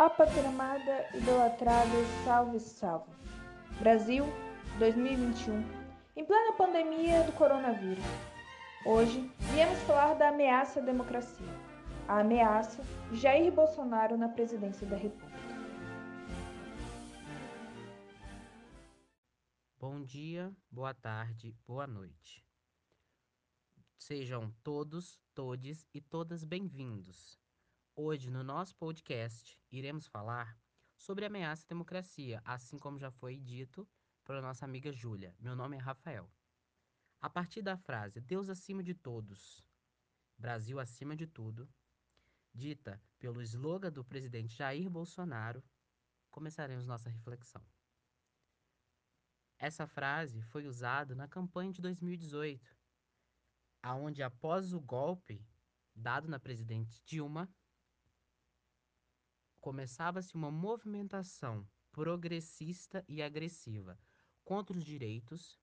Ó pátria amada, idolatrada, salve, salve. Brasil, 2021, em plena pandemia do coronavírus. Hoje, viemos falar da ameaça à democracia. A ameaça Jair Bolsonaro na presidência da República. Bom dia, boa tarde, boa noite. Sejam todos, todes e todas bem-vindos. Hoje, no nosso podcast, iremos falar sobre ameaça à democracia, assim como já foi dito pela nossa amiga Júlia. Meu nome é Rafael. A partir da frase Deus acima de todos, Brasil acima de tudo, dita pelo slogan do presidente Jair Bolsonaro, começaremos nossa reflexão. Essa frase foi usada na campanha de 2018, aonde após o golpe dado na presidente Dilma, começava-se uma movimentação progressista e agressiva contra os direitos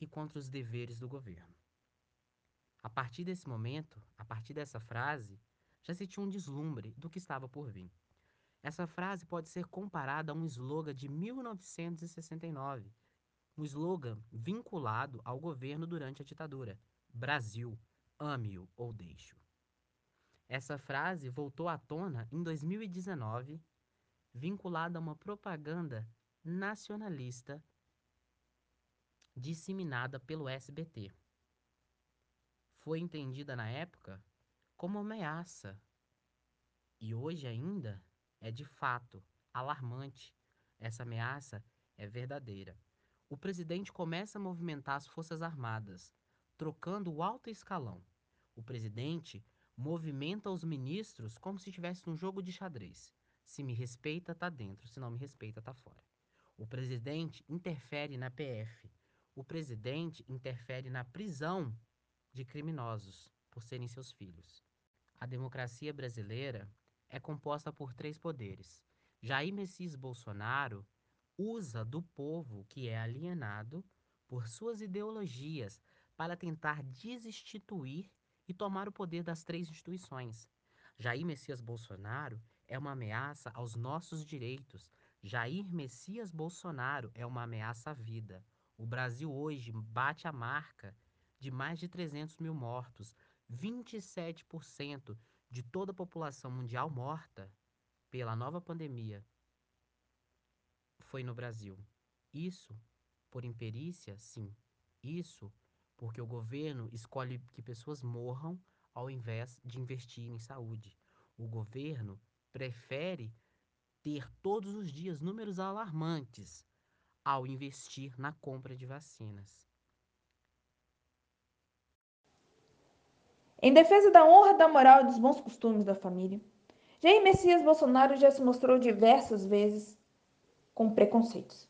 e contra os deveres do governo. A partir desse momento, a partir dessa frase, já se tinha um deslumbre do que estava por vir. Essa frase pode ser comparada a um slogan de 1969, um slogan vinculado ao governo durante a ditadura: Brasil, ame-o ou deixe-o. Essa frase voltou à tona em 2019, vinculada a uma propaganda nacionalista disseminada pelo SBT. Foi entendida na época como ameaça e hoje ainda é de fato alarmante. Essa ameaça é verdadeira. O presidente começa a movimentar as Forças Armadas, trocando o alto escalão. O presidente movimenta os ministros como se estivesse num jogo de xadrez. Se me respeita, tá dentro, se não me respeita, tá fora. O presidente interfere na PF. O presidente interfere na prisão de criminosos por serem seus filhos. A democracia brasileira é composta por três poderes. Jair Messias Bolsonaro usa do povo que é alienado por suas ideologias para tentar desinstituir e tomar o poder das três instituições. Jair Messias Bolsonaro é uma ameaça aos nossos direitos. Jair Messias Bolsonaro é uma ameaça à vida. O Brasil hoje bate a marca de mais de 300 mil mortos, 27% de toda a população mundial morta pela nova pandemia foi no Brasil. Isso por imperícia, sim. Isso porque o governo escolhe que pessoas morram ao invés de investir em saúde. O governo prefere ter todos os dias números alarmantes ao investir na compra de vacinas. Em defesa da honra, da moral e dos bons costumes da família, Jair Messias Bolsonaro já se mostrou diversas vezes com preconceitos.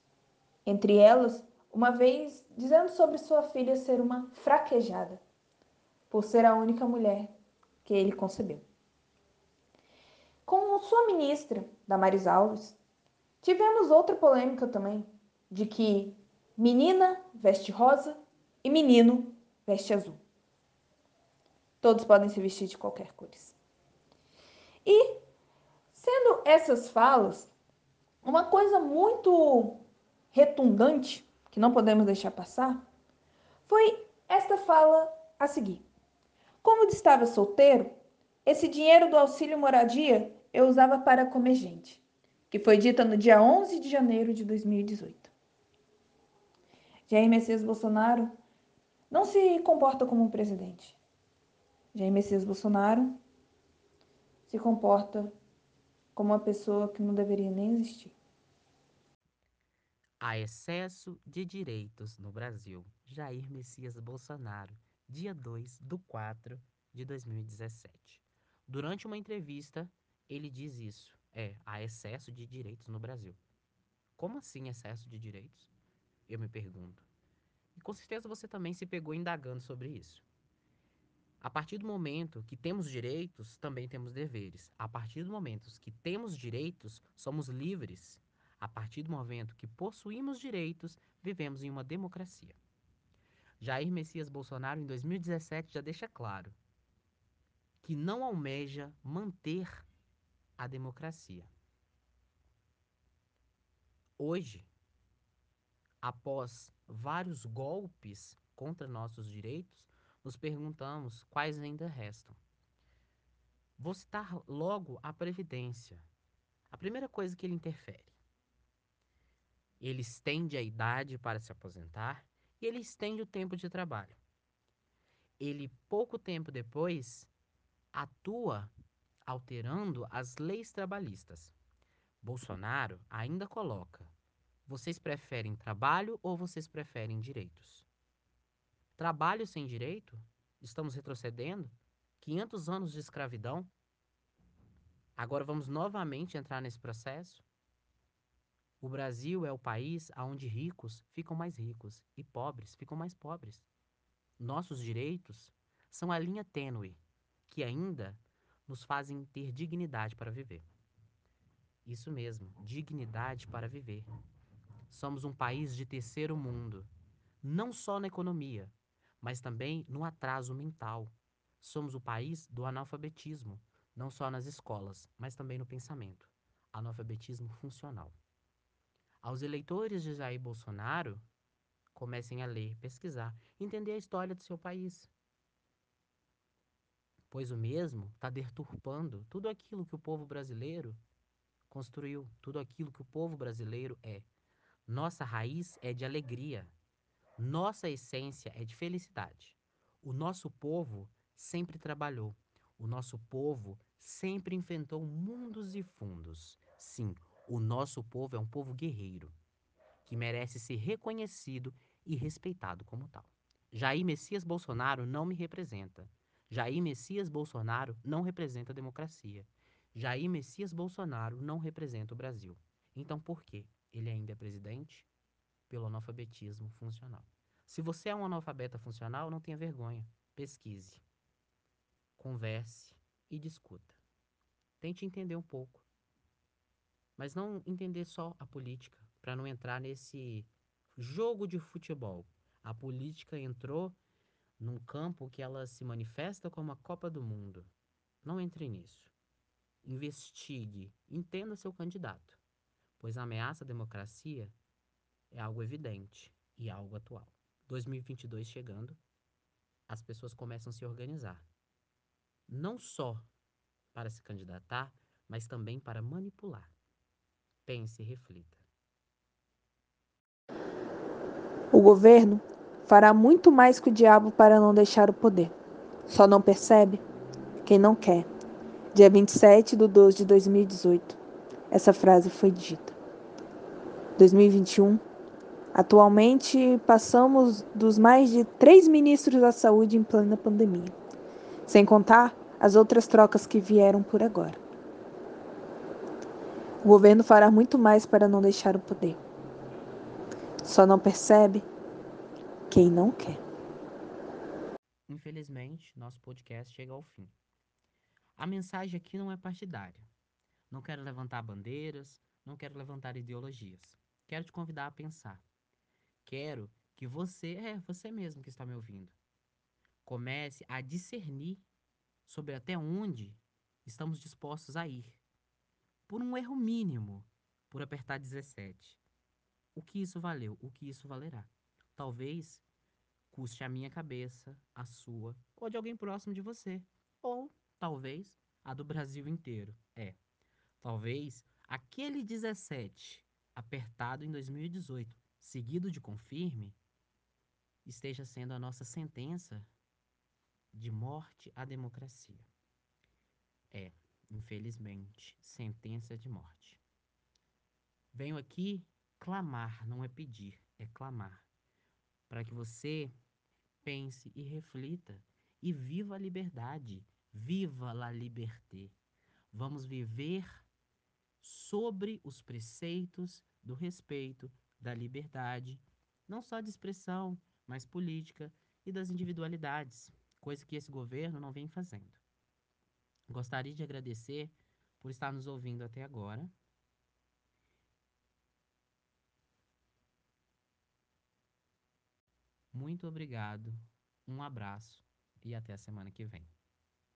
Entre elas, uma vez dizendo sobre sua filha ser uma fraquejada, por ser a única mulher que ele concebeu. Com sua ministra, Damares Alves, tivemos outra polêmica também, de que menina veste rosa e menino veste azul. Todos podem se vestir de qualquer cores. E, sendo essas falas, uma coisa muito retundante que não podemos deixar passar, foi esta fala a seguir. Como estava solteiro, esse dinheiro do auxílio moradia eu usava para comer gente, que foi dita no dia 11 de janeiro de 2018. Jair Messias Bolsonaro não se comporta como um presidente. Jair Messias Bolsonaro se comporta como uma pessoa que não deveria nem existir. Há excesso de direitos no Brasil. Jair Messias Bolsonaro, dia 2 do 4 de 2017. Durante uma entrevista, ele diz isso. É, há excesso de direitos no Brasil. Como assim excesso de direitos? Eu me pergunto. E com certeza você também se pegou indagando sobre isso. A partir do momento que temos direitos, também temos deveres. A partir do momento que temos direitos, somos livres a partir do momento que possuímos direitos, vivemos em uma democracia. Jair Messias Bolsonaro, em 2017, já deixa claro que não almeja manter a democracia. Hoje, após vários golpes contra nossos direitos, nos perguntamos quais ainda restam. Vou citar logo a Previdência. A primeira coisa que ele interfere. Ele estende a idade para se aposentar e ele estende o tempo de trabalho. Ele, pouco tempo depois, atua alterando as leis trabalhistas. Bolsonaro ainda coloca: vocês preferem trabalho ou vocês preferem direitos? Trabalho sem direito? Estamos retrocedendo? 500 anos de escravidão? Agora vamos novamente entrar nesse processo? O Brasil é o país onde ricos ficam mais ricos e pobres ficam mais pobres. Nossos direitos são a linha tênue que ainda nos fazem ter dignidade para viver. Isso mesmo, dignidade para viver. Somos um país de terceiro mundo, não só na economia, mas também no atraso mental. Somos o país do analfabetismo, não só nas escolas, mas também no pensamento. Analfabetismo funcional. Aos eleitores de Jair Bolsonaro, comecem a ler, pesquisar, entender a história do seu país. Pois o mesmo está deturpando tudo aquilo que o povo brasileiro construiu, tudo aquilo que o povo brasileiro é. Nossa raiz é de alegria. Nossa essência é de felicidade. O nosso povo sempre trabalhou. O nosso povo sempre enfrentou mundos e fundos. Sim, o nosso povo é um povo guerreiro, que merece ser reconhecido e respeitado como tal. Jair Messias Bolsonaro não me representa. Jair Messias Bolsonaro não representa a democracia. Jair Messias Bolsonaro não representa o Brasil. Então por quê? Ele ainda é presidente? Pelo analfabetismo funcional. Se você é um analfabeta funcional, não tenha vergonha. Pesquise, converse e discuta. Tente entender um pouco. Mas não entender só a política, para não entrar nesse jogo de futebol. A política entrou num campo que ela se manifesta como a Copa do Mundo. Não entre nisso. Investigue, entenda seu candidato, pois a ameaça à democracia é algo evidente e algo atual. 2022 chegando, as pessoas começam a se organizar. Não só para se candidatar, mas também para manipular. Pense e reflita. O governo fará muito mais que o diabo para não deixar o poder. Só não percebe quem não quer. Dia 27 de 12 de 2018. Essa frase foi dita. 2021 Atualmente, passamos dos mais de três ministros da saúde em plena pandemia, sem contar as outras trocas que vieram por agora. O governo fará muito mais para não deixar o poder. Só não percebe quem não quer. Infelizmente, nosso podcast chega ao fim. A mensagem aqui não é partidária. Não quero levantar bandeiras, não quero levantar ideologias. Quero te convidar a pensar quero que você, é você mesmo que está me ouvindo, comece a discernir sobre até onde estamos dispostos a ir. Por um erro mínimo, por apertar 17. O que isso valeu? O que isso valerá? Talvez custe a minha cabeça, a sua, ou de alguém próximo de você. Ou, talvez, a do Brasil inteiro. É. Talvez aquele 17 apertado em 2018 seguido de confirme, esteja sendo a nossa sentença de morte à democracia. É, infelizmente, sentença de morte. Venho aqui clamar, não é pedir, é clamar, para que você pense e reflita e viva a liberdade, viva a liberté. Vamos viver sobre os preceitos do respeito, da liberdade, não só de expressão, mas política e das individualidades, coisa que esse governo não vem fazendo. Gostaria de agradecer por estar nos ouvindo até agora. Muito obrigado, um abraço e até a semana que vem.